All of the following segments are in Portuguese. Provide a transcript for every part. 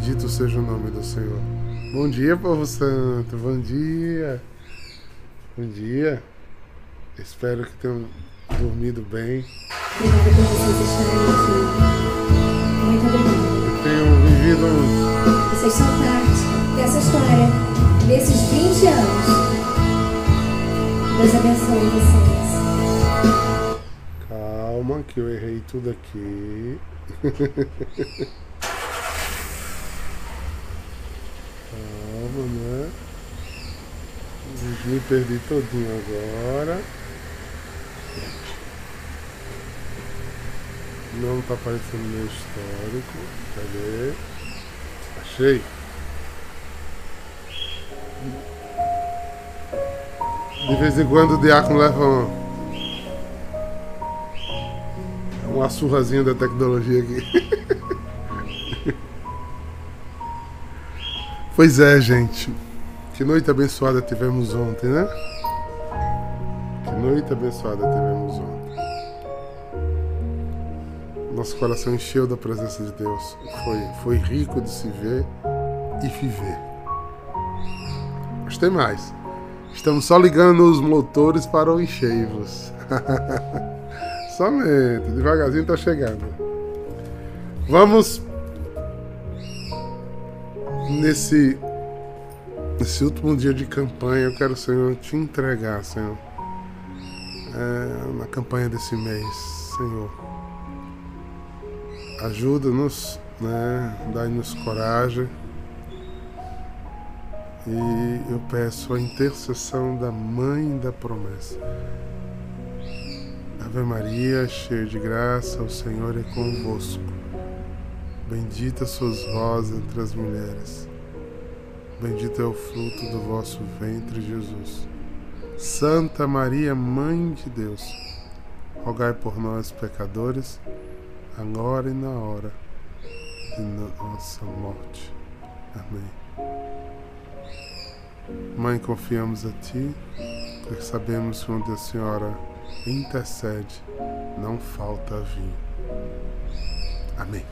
Bendito seja o nome do Senhor. Bom dia, povo santo. Bom dia. Bom dia. Espero que tenham dormido bem. Obrigada por vocês estarem aqui. Muito obrigada. Tenham vivido Vocês são parte dessa história, desses 20 anos. Deus abençoe vocês. Calma, que eu errei tudo aqui. né? Me perdi todinho agora. Não tá aparecendo meu histórico. Cadê? Achei. De vez em quando o diácono leva uma, uma surrazinha da tecnologia aqui. pois é, gente. Que noite abençoada tivemos ontem, né? Que noite abençoada tivemos ontem. Nosso coração encheu da presença de Deus. Foi, foi rico de se ver e viver. Mas tem mais. Estamos só ligando os motores para o encheivos. Somente, devagarzinho tá chegando. Vamos nesse nesse último dia de campanha, eu quero, Senhor, te entregar, Senhor. É, na campanha desse mês, Senhor. Ajuda-nos, né? Dai-nos coragem. E eu peço a intercessão da Mãe da Promessa. Ave Maria, cheia de graça, o Senhor é convosco. Bendita sois vós entre as mulheres. Bendito é o fruto do vosso ventre, Jesus. Santa Maria, Mãe de Deus, rogai por nós, pecadores, agora e na hora de nossa morte. Amém. Mãe, confiamos a Ti, porque sabemos que onde a Senhora intercede, não falta vinho. Amém.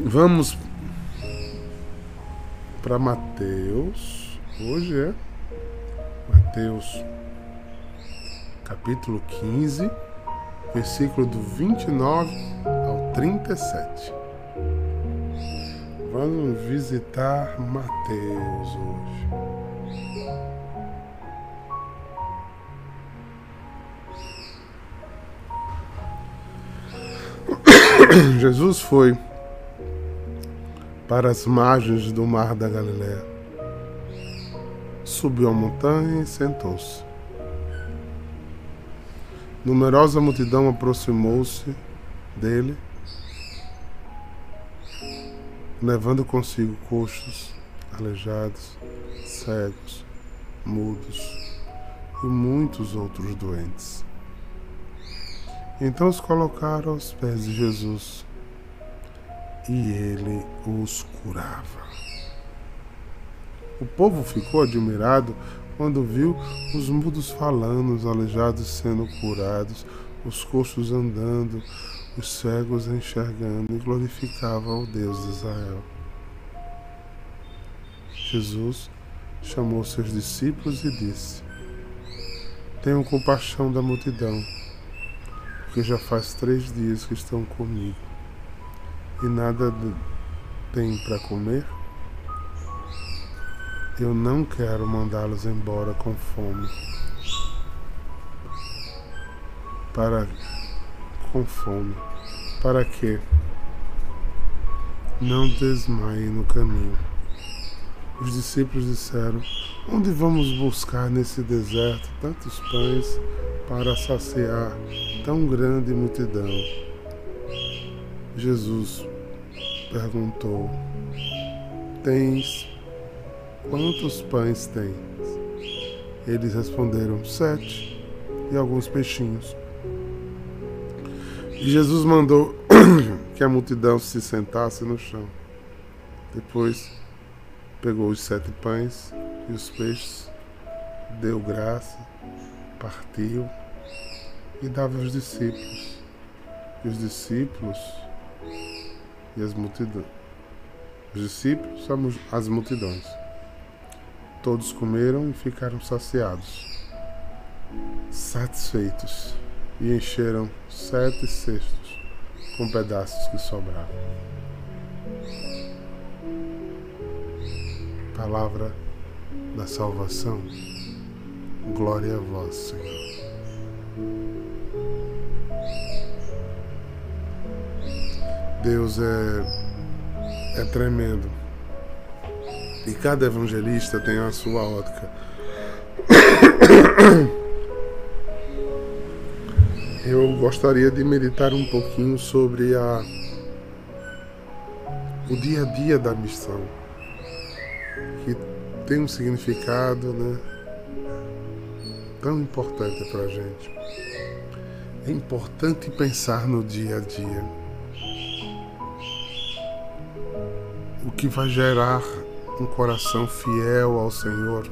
Vamos para Mateus. Hoje é Mateus capítulo 15, versículo do 29 ao 37. Vamos visitar Mateus hoje. Jesus foi para as margens do mar da Galiléia. Subiu a montanha e sentou-se. Numerosa multidão aproximou-se dele, levando consigo coxos, aleijados, cegos, mudos e muitos outros doentes. Então os colocaram aos pés de Jesus e ele os curava. O povo ficou admirado quando viu os mudos falando, os aleijados sendo curados, os coxos andando, os cegos enxergando e glorificava ao Deus de Israel. Jesus chamou seus discípulos e disse: Tenham compaixão da multidão, porque já faz três dias que estão comigo e nada tem para comer? Eu não quero mandá-los embora com fome. Para com fome. Para que não desmaiem no caminho. Os discípulos disseram: Onde vamos buscar nesse deserto tantos pães para saciar tão grande multidão? Jesus perguntou: Tens quantos pães tens? Eles responderam: Sete e alguns peixinhos. E Jesus mandou que a multidão se sentasse no chão. Depois pegou os sete pães e os peixes, deu graça, partiu e dava aos discípulos. E os discípulos e as multidões. Os discípulos, as multidões. Todos comeram e ficaram saciados, satisfeitos, e encheram sete cestos com pedaços que sobraram. Palavra da salvação. Glória a vós, Senhor. Deus é, é tremendo. E cada evangelista tem a sua ótica. Eu gostaria de meditar um pouquinho sobre a o dia a dia da missão, que tem um significado, né, tão importante para gente. É importante pensar no dia a dia. Que vai gerar um coração fiel ao Senhor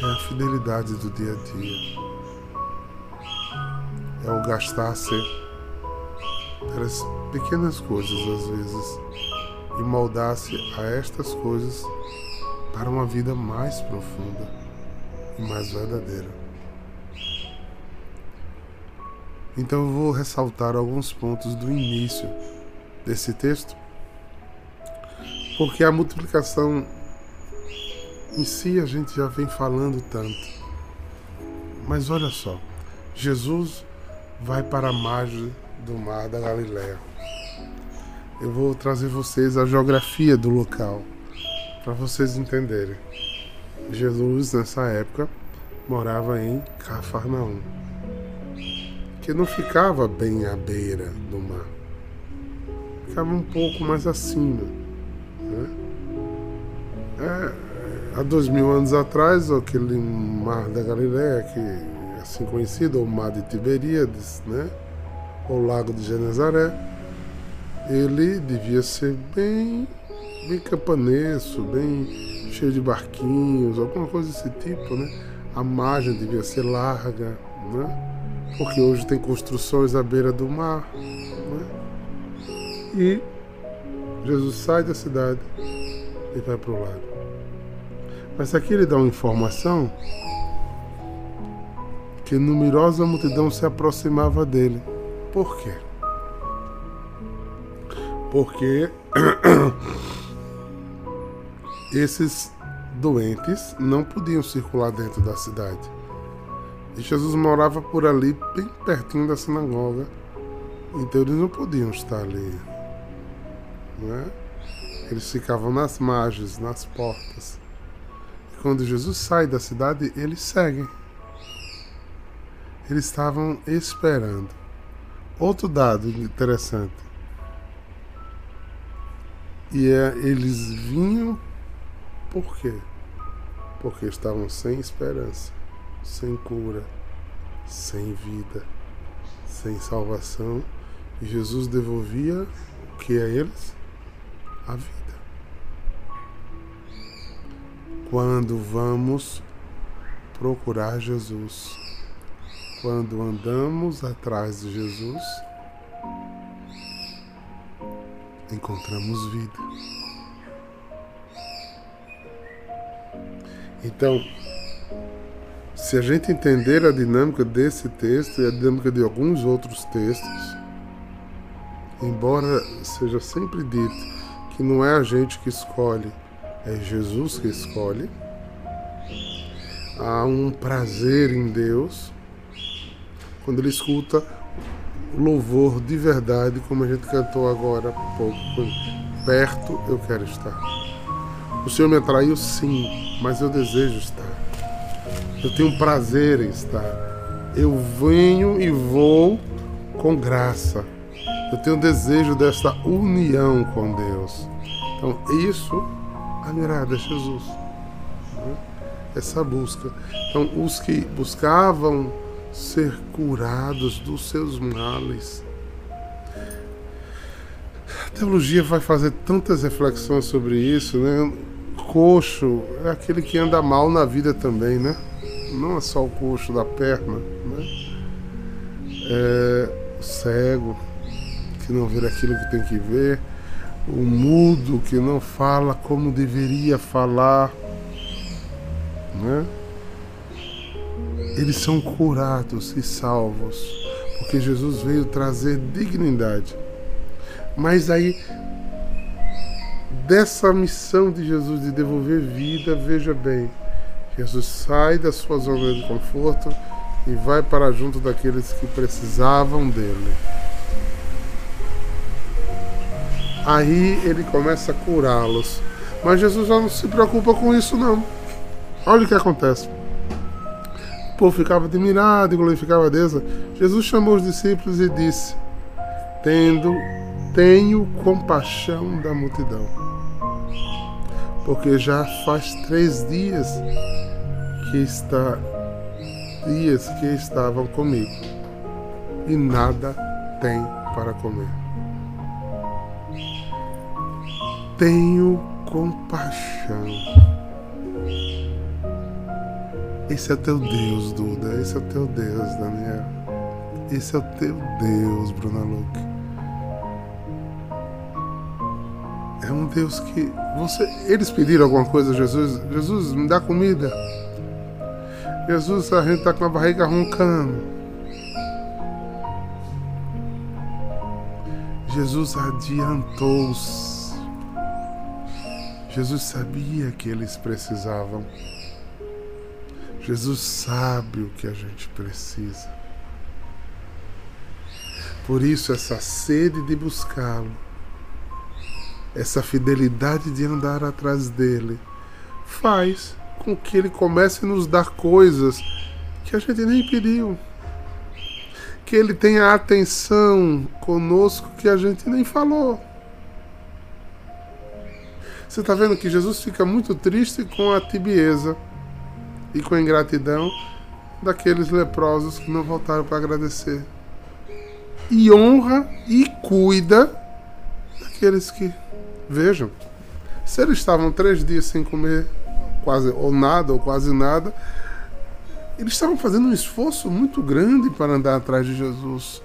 é a fidelidade do dia a dia. É o gastar-se pelas pequenas coisas às vezes e moldar-se a estas coisas para uma vida mais profunda e mais verdadeira. Então eu vou ressaltar alguns pontos do início desse texto, porque a multiplicação em si a gente já vem falando tanto. Mas olha só, Jesus vai para a margem do mar da Galiléia. Eu vou trazer vocês a geografia do local para vocês entenderem. Jesus, nessa época, morava em Cafarnaum, que não ficava bem à beira do mar, ficava um pouco mais acima. Há dois mil anos atrás, aquele mar da Galileia, que é assim conhecido, o mar de Tiberíades, né? o lago de Genezaré, ele devia ser bem, bem campanesco, bem cheio de barquinhos, alguma coisa desse tipo, né? A margem devia ser larga, né? Porque hoje tem construções à beira do mar, né? E Jesus sai da cidade e vai para o lado. Mas aqui ele dá uma informação que numerosa multidão se aproximava dele. Por quê? Porque esses doentes não podiam circular dentro da cidade. E Jesus morava por ali, bem pertinho da sinagoga. Então eles não podiam estar ali. Né? Eles ficavam nas margens, nas portas. Quando Jesus sai da cidade, eles seguem. Eles estavam esperando. Outro dado interessante. E é, eles vinham por quê? Porque estavam sem esperança, sem cura, sem vida, sem salvação. E Jesus devolvia o que a eles? A vida. Quando vamos procurar Jesus, quando andamos atrás de Jesus, encontramos vida. Então, se a gente entender a dinâmica desse texto e a dinâmica de alguns outros textos, embora seja sempre dito que não é a gente que escolhe, é Jesus que escolhe, há um prazer em Deus quando ele escuta louvor de verdade, como a gente cantou agora há pouco. Perto eu quero estar. O Senhor me atraiu sim, mas eu desejo estar. Eu tenho prazer em estar. Eu venho e vou com graça. Eu tenho desejo desta união com Deus. Então, isso agrada a Jesus. Essa busca. Então, os que buscavam ser curados dos seus males. A teologia vai fazer tantas reflexões sobre isso, né? coxo é aquele que anda mal na vida também, né? Não é só o coxo da perna, né? É o cego, que não vê aquilo que tem que ver, o mudo que não fala como deveria falar, né? Eles são curados e salvos, porque Jesus veio trazer dignidade. Mas aí dessa missão de Jesus de devolver vida, veja bem, Jesus sai da sua zona de conforto e vai para junto daqueles que precisavam dele. Aí ele começa a curá-los. Mas Jesus já não se preocupa com isso, não. Olha o que acontece. O povo ficava admirado e glorificava a Deus. Jesus chamou os discípulos e disse: Tendo, tenho compaixão da multidão, porque já faz três dias que está dias que estavam comigo e nada tem para comer. Tenho compaixão. Esse é teu Deus, Duda. Esse é teu Deus, Daniel. Esse é o teu Deus, Bruna Luke. É um Deus que você, eles pediram alguma coisa a Jesus. Jesus, me dá comida. Jesus, a gente está com a barriga roncando. Jesus adiantou-se. Jesus sabia que eles precisavam. Jesus sabe o que a gente precisa. Por isso, essa sede de buscá-lo, essa fidelidade de andar atrás dele, faz com que ele comece a nos dar coisas que a gente nem pediu. Que ele tenha atenção conosco que a gente nem falou. Você está vendo que Jesus fica muito triste com a tibieza e com a ingratidão daqueles leprosos que não voltaram para agradecer. E honra e cuida daqueles que vejam. Se eles estavam três dias sem comer quase ou nada ou quase nada, eles estavam fazendo um esforço muito grande para andar atrás de Jesus.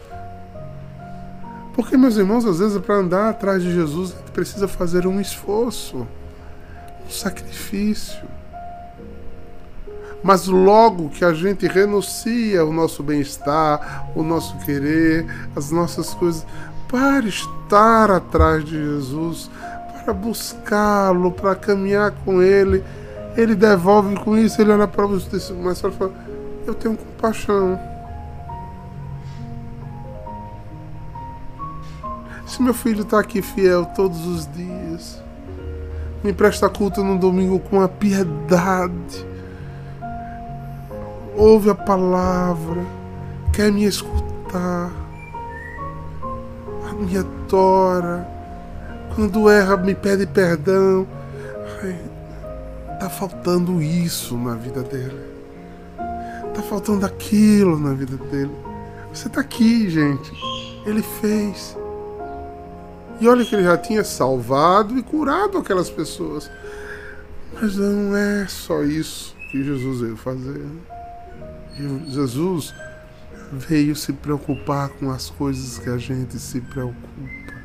Porque, meus irmãos, às vezes para andar atrás de Jesus a gente precisa fazer um esforço, um sacrifício. Mas logo que a gente renuncia o nosso bem-estar, o nosso querer, as nossas coisas, para estar atrás de Jesus, para buscá-lo, para caminhar com Ele, ele devolve com isso, ele olha para você, mas fala: Eu tenho compaixão. Se meu filho está aqui fiel todos os dias, me presta culto no domingo com a piedade, ouve a palavra, quer me escutar, me adora, quando erra me pede perdão. Ai, Tá faltando isso na vida dele. Tá faltando aquilo na vida dele. Você tá aqui, gente. Ele fez. E olha que ele já tinha salvado e curado aquelas pessoas. Mas não é só isso que Jesus veio fazer. Jesus veio se preocupar com as coisas que a gente se preocupa.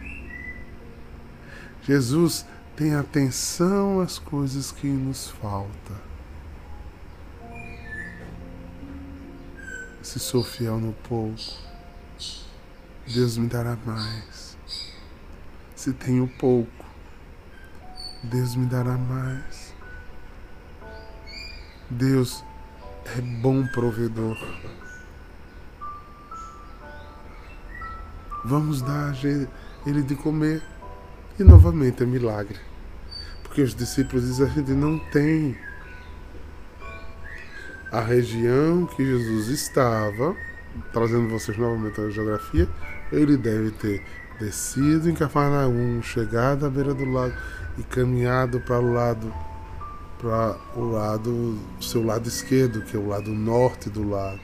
Jesus tem atenção às coisas que nos faltam. Se sou fiel no pouco, Deus me dará mais. Se tenho pouco, Deus me dará mais. Deus é bom provedor. Vamos dar a Ele de comer. E novamente é milagre. Porque os discípulos dizem: a gente não tem a região que Jesus estava, trazendo vocês novamente a geografia, ele deve ter descido em Cafarnaum, chegado à beira do lago e caminhado para o lado para o lado seu lado esquerdo, que é o lado norte do lago.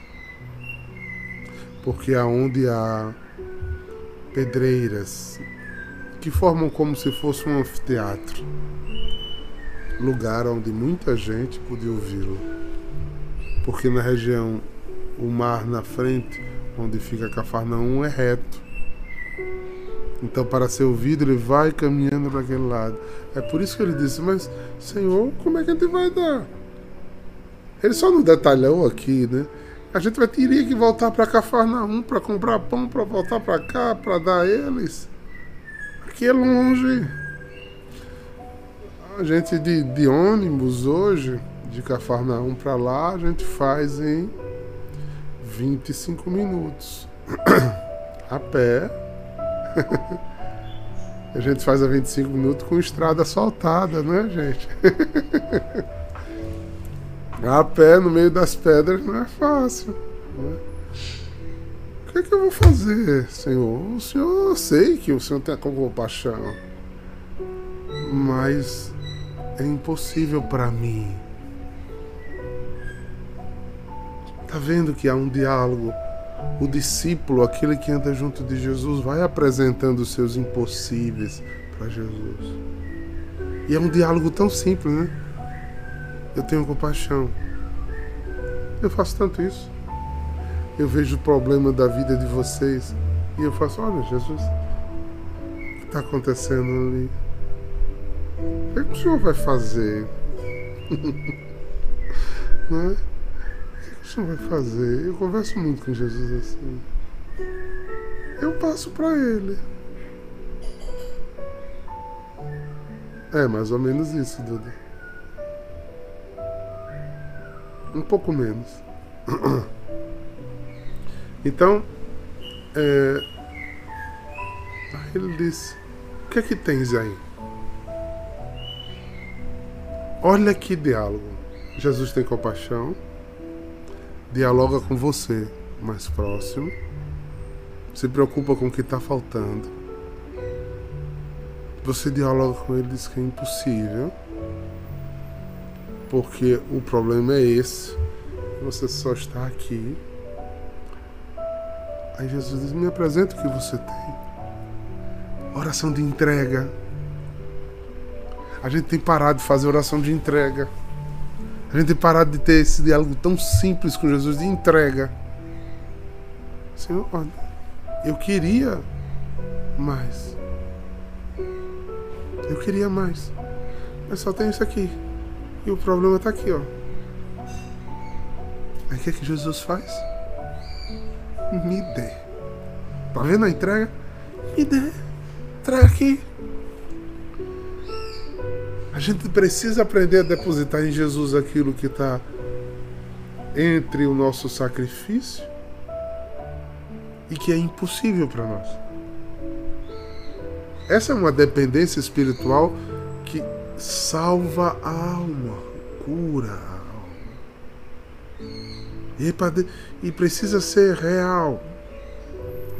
Porque aonde há pedreiras que formam como se fosse um anfiteatro lugar onde muita gente podia ouvi-lo. Porque na região, o mar na frente, onde fica Cafarnaum, é reto. Então, para ser ouvido, ele vai caminhando para aquele lado. É por isso que ele disse: Mas, Senhor, como é que a gente vai dar? Ele só não detalhou aqui, né? A gente vai teria que voltar para Cafarnaum para comprar pão, para voltar para cá, para dar a eles. Aqui é longe. A gente de, de ônibus hoje, de Cafarnaum para lá, a gente faz em 25 minutos. a pé. a gente faz a 25 minutos com estrada asfaltada, né, gente? A pé no meio das pedras não é fácil. Né? O que, é que eu vou fazer, Senhor? O Senhor, eu sei que o Senhor tem compaixão, mas é impossível para mim. Tá vendo que há um diálogo? O discípulo, aquele que anda junto de Jesus, vai apresentando os seus impossíveis para Jesus. E é um diálogo tão simples, né? eu tenho compaixão. Eu faço tanto isso. Eu vejo o problema da vida de vocês e eu faço, olha, Jesus, o que está acontecendo ali? O que, é que o Senhor vai fazer? Não Senhor vai fazer? Eu converso muito com Jesus assim. Eu passo para Ele. É mais ou menos isso, Duda. um pouco menos. Então, é, ele disse: O que é que tens aí? Olha que diálogo. Jesus tem compaixão, dialoga com você mais próximo, se preocupa com o que está faltando. Você dialoga com ele e diz que é impossível porque o problema é esse. Você só está aqui. Aí Jesus diz: Me apresenta o que você tem. Oração de entrega. A gente tem parado de fazer oração de entrega. A gente tem parado de ter esse diálogo tão simples com Jesus de entrega. Senhor, eu queria mais. Eu queria mais. Mas só tem isso aqui. E o problema está aqui, ó. Aí o que, é que Jesus faz? Me dê. Tá vendo a entrega? Me dê. Traga aqui. A gente precisa aprender a depositar em Jesus aquilo que está entre o nosso sacrifício e que é impossível para nós. Essa é uma dependência espiritual que salva a alma, cura a alma. E, e precisa ser real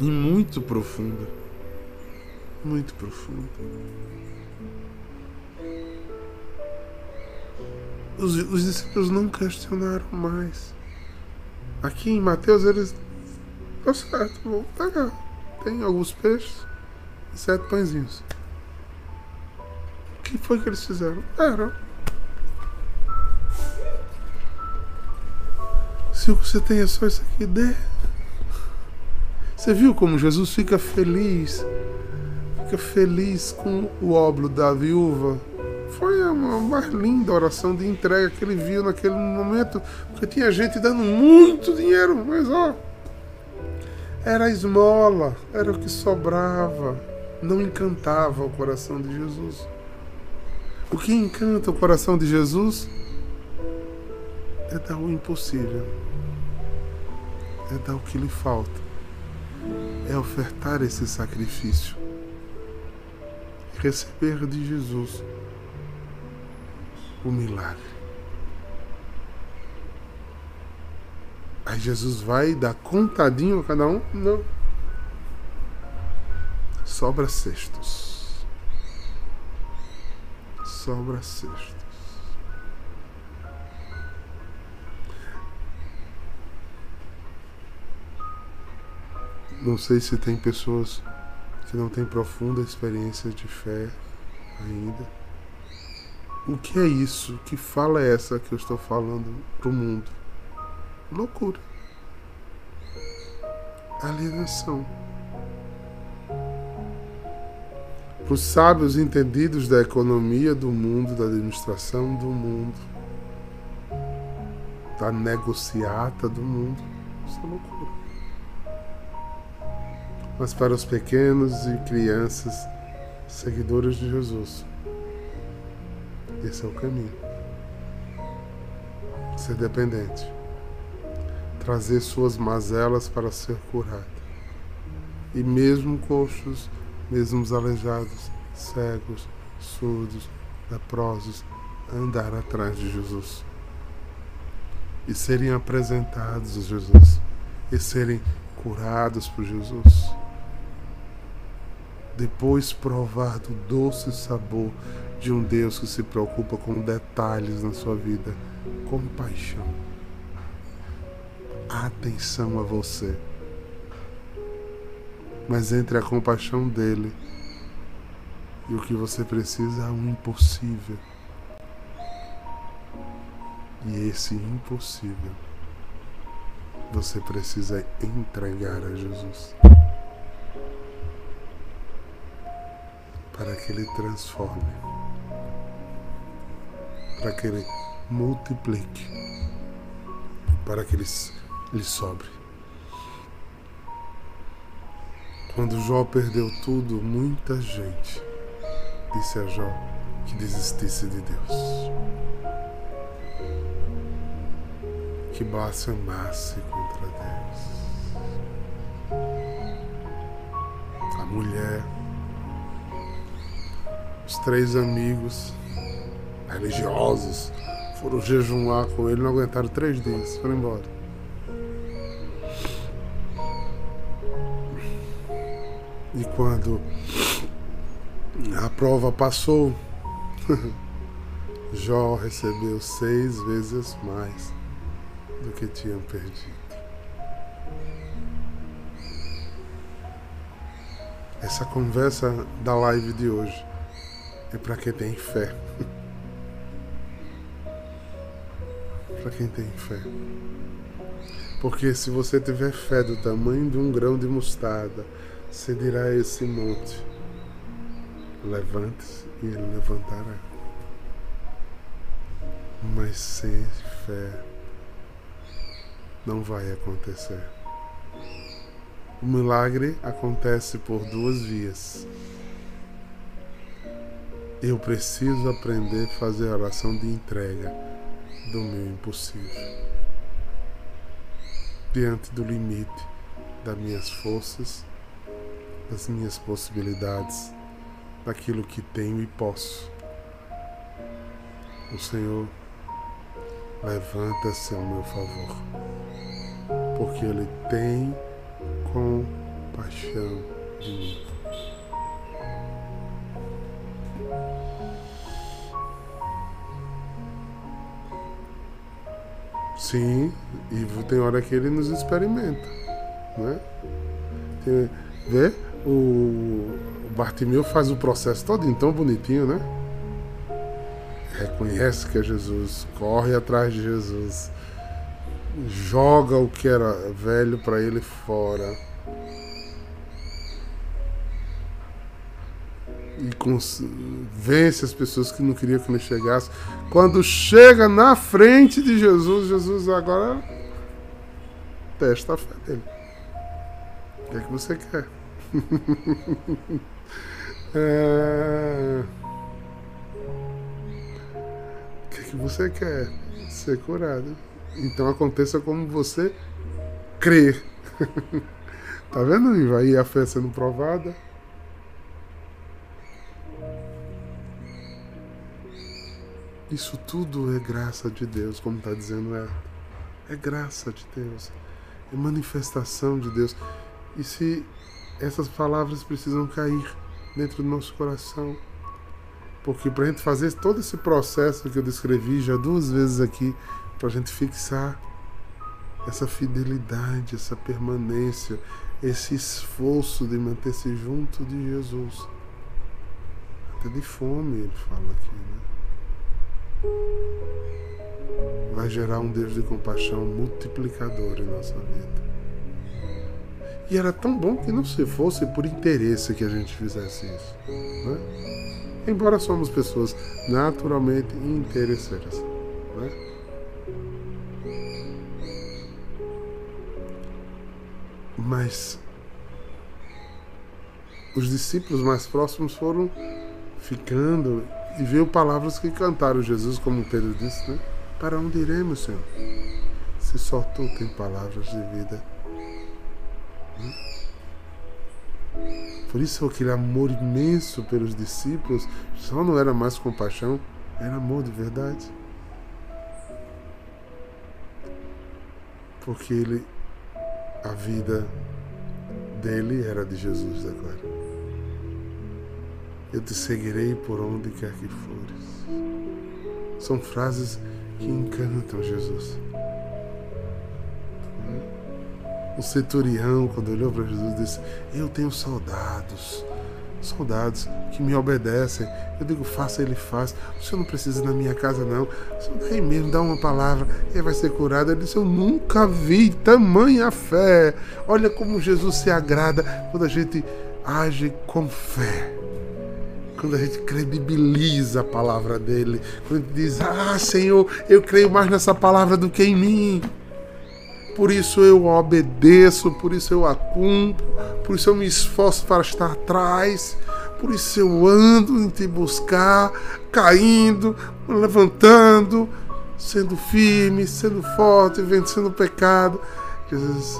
e muito profunda. Muito profunda. Os, os discípulos não questionaram mais. Aqui em Mateus eles. Tá certo, vou pegar. Tem alguns peixes e sete pãezinhos que foi que eles fizeram? Era. Se você tem é só isso aqui, dê. Você viu como Jesus fica feliz? Fica feliz com o óbolo da viúva. Foi a mais linda oração de entrega que ele viu naquele momento, porque tinha gente dando muito dinheiro, mas ó, era esmola, era o que sobrava, não encantava o coração de Jesus. O que encanta o coração de Jesus é dar o impossível, é dar o que lhe falta, é ofertar esse sacrifício, receber de Jesus o milagre. Aí Jesus vai dar contadinho a cada um? Não. Sobra cestos sobra cestos. Não sei se tem pessoas que não têm profunda experiência de fé ainda. O que é isso? Que fala é essa que eu estou falando para o mundo? Loucura. Alienação. para os sábios entendidos da economia do mundo, da administração do mundo, da negociata do mundo. Isso é loucura. Mas para os pequenos e crianças, seguidores de Jesus, esse é o caminho. Ser dependente. Trazer suas mazelas para ser curado. E mesmo coxos, mesmo os aleijados, cegos, surdos, leprosos, andar atrás de Jesus. E serem apresentados a Jesus. E serem curados por Jesus. Depois provar do doce sabor de um Deus que se preocupa com detalhes na sua vida. Compaixão. Atenção a você mas entre a compaixão dele e o que você precisa há um impossível. E esse impossível você precisa entregar a Jesus. Para que ele transforme. Para que ele multiplique. Para que ele lhe sobre. Quando Jó perdeu tudo, muita gente disse a Jó que desistisse de Deus. Que blasfemasse contra Deus. A mulher, os três amigos religiosos foram jejuar com ele, não aguentaram três dias, foram embora. E quando a prova passou, Jó recebeu seis vezes mais do que tinham perdido. Essa conversa da live de hoje é para quem tem fé. para quem tem fé. Porque se você tiver fé do tamanho de um grão de mostarda, você dirá a esse monte: levante-se e ele levantará. Mas sem fé não vai acontecer. O milagre acontece por duas vias. Eu preciso aprender a fazer a oração de entrega do meu impossível. Diante do limite das minhas forças das minhas possibilidades, daquilo que tenho e posso. O Senhor levanta-se ao meu favor, porque Ele tem compaixão de mim. Sim, e tem hora que ele nos experimenta, né? Tem, vê? o Bartimeu faz o processo todo tão bonitinho, né? Reconhece que é Jesus, corre atrás de Jesus, joga o que era velho para ele fora. E vence as pessoas que não queriam que ele chegasse. Quando chega na frente de Jesus, Jesus agora testa a fé dele. O que é que você quer? é... O que, é que você quer? Ser curado. Então aconteça como você crê. tá vendo, Iva? Aí a fé sendo provada. Isso tudo é graça de Deus, como está dizendo ela. É graça de Deus. É manifestação de Deus. E se essas palavras precisam cair dentro do nosso coração. Porque para a gente fazer todo esse processo que eu descrevi já duas vezes aqui, para a gente fixar essa fidelidade, essa permanência, esse esforço de manter-se junto de Jesus. Até de fome, ele fala aqui, né? Vai gerar um Deus de compaixão multiplicador em nossa vida. E era tão bom que não se fosse por interesse que a gente fizesse isso. Né? Embora somos pessoas naturalmente interesseiras. Né? Mas os discípulos mais próximos foram ficando e veio palavras que cantaram Jesus, como Pedro disse, né? Para onde iremos, Senhor? Se só tu tem palavras de vida. Por isso aquele amor imenso pelos discípulos só não era mais compaixão, era amor de verdade. Porque ele a vida dele era de Jesus agora. Eu te seguirei por onde quer que fores. São frases que encantam Jesus. O centurião, quando olhou para Jesus, disse: Eu tenho soldados soldados que me obedecem. Eu digo, faça, ele faz. O senhor não precisa ir na minha casa, não. Senhor daí mesmo, dá uma palavra, ele vai ser curado. Ele disse, eu nunca vi tamanha fé. Olha como Jesus se agrada quando a gente age com fé. Quando a gente credibiliza a palavra dele. Quando a gente diz, ah, Senhor, eu creio mais nessa palavra do que em mim por isso eu obedeço, por isso eu a cumpro, por isso eu me esforço para estar atrás, por isso eu ando em te buscar, caindo, levantando, sendo firme, sendo forte, vencendo o pecado. Jesus,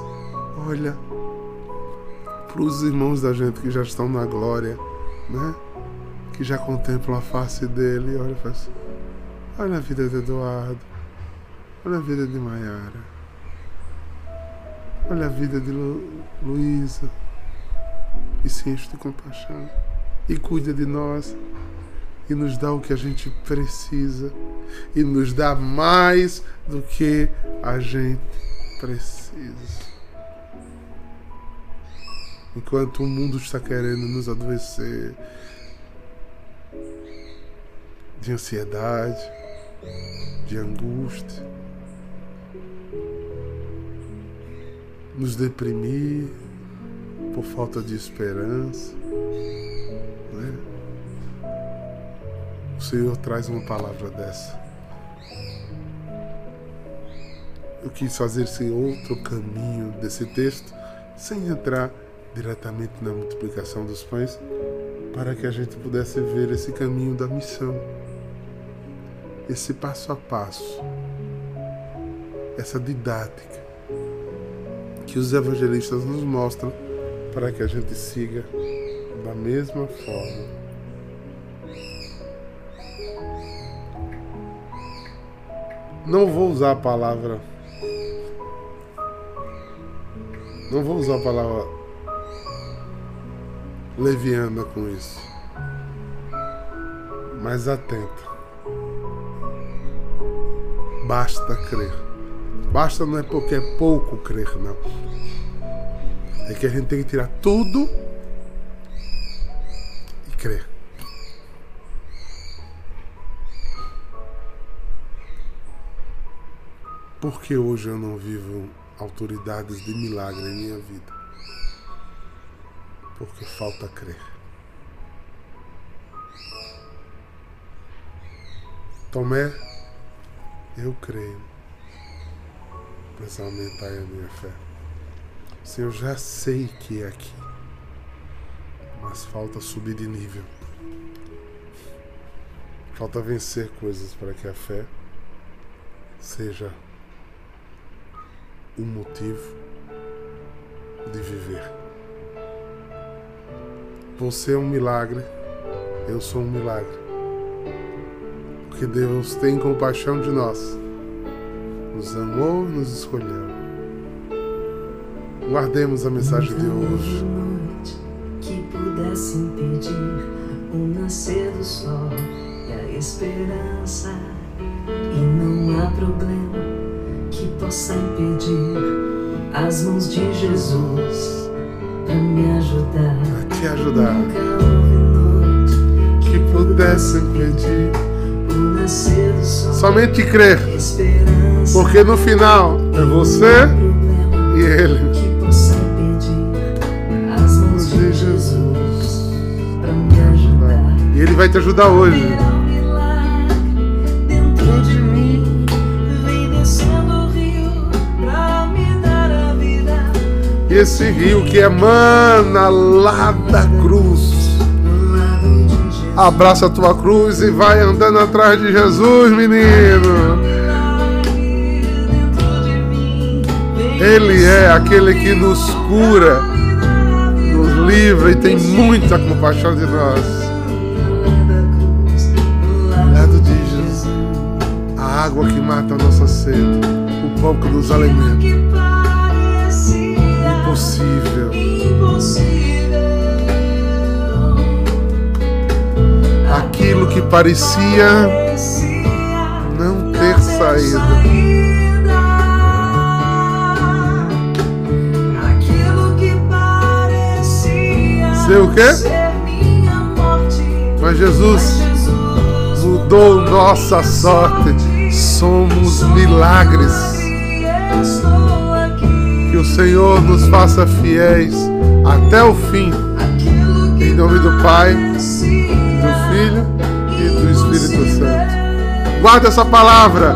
olha para os irmãos da gente que já estão na glória, né? Que já contemplam a face dele, olha, faz, olha a vida de Eduardo, olha a vida de Maiara. Olha a vida de Lu, Luísa e se enche de compaixão e cuida de nós e nos dá o que a gente precisa e nos dá mais do que a gente precisa. Enquanto o mundo está querendo nos adoecer de ansiedade, de angústia, nos deprimir por falta de esperança. Né? O Senhor traz uma palavra dessa. Eu quis fazer esse outro caminho desse texto, sem entrar diretamente na multiplicação dos pães, para que a gente pudesse ver esse caminho da missão, esse passo a passo, essa didática que os evangelistas nos mostram para que a gente siga da mesma forma. Não vou usar a palavra. Não vou usar a palavra leviana com isso. Mas atento. Basta crer. Basta não é porque é pouco crer, não. É que a gente tem que tirar tudo e crer. Porque hoje eu não vivo autoridades de milagre em minha vida? Porque falta crer. Tomé, eu creio mas aumentai a minha fé. Senhor, já sei que é aqui, mas falta subir de nível. Falta vencer coisas para que a fé seja um motivo de viver. Você é um milagre, eu sou um milagre. Porque Deus tem compaixão de nós nos amou, nos escolheu. Guardemos a mensagem de hoje. Que pudesse impedir o nascer do sol e a esperança. E não há problema que possa impedir as mãos de Jesus a me ajudar. Te ajudar. Que pudesse pedir. Somente crer. Porque no final é você e ele. Que possa pedir as mãos de Jesus me ajudar. E ele vai te ajudar hoje. Esse rio que emana lá da cruz. Abraça a tua cruz e vai andando atrás de Jesus, menino. Ele é aquele que nos cura, nos livra e tem muita compaixão de nós. Lado de Jesus, a água que mata a nossa sede, o pão que nos alimenta. Impossível. Aquilo que parecia não ter saída. Aquilo que parecia Ser o quê? Mas Jesus mudou nossa sorte. Somos milagres. O Senhor nos faça fiéis até o fim. Em nome do Pai, do Filho e do Espírito Santo. Guarda essa palavra.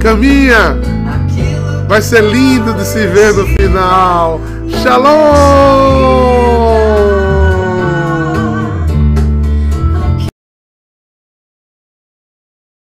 Caminha. Vai ser lindo de se ver no final. Shalom!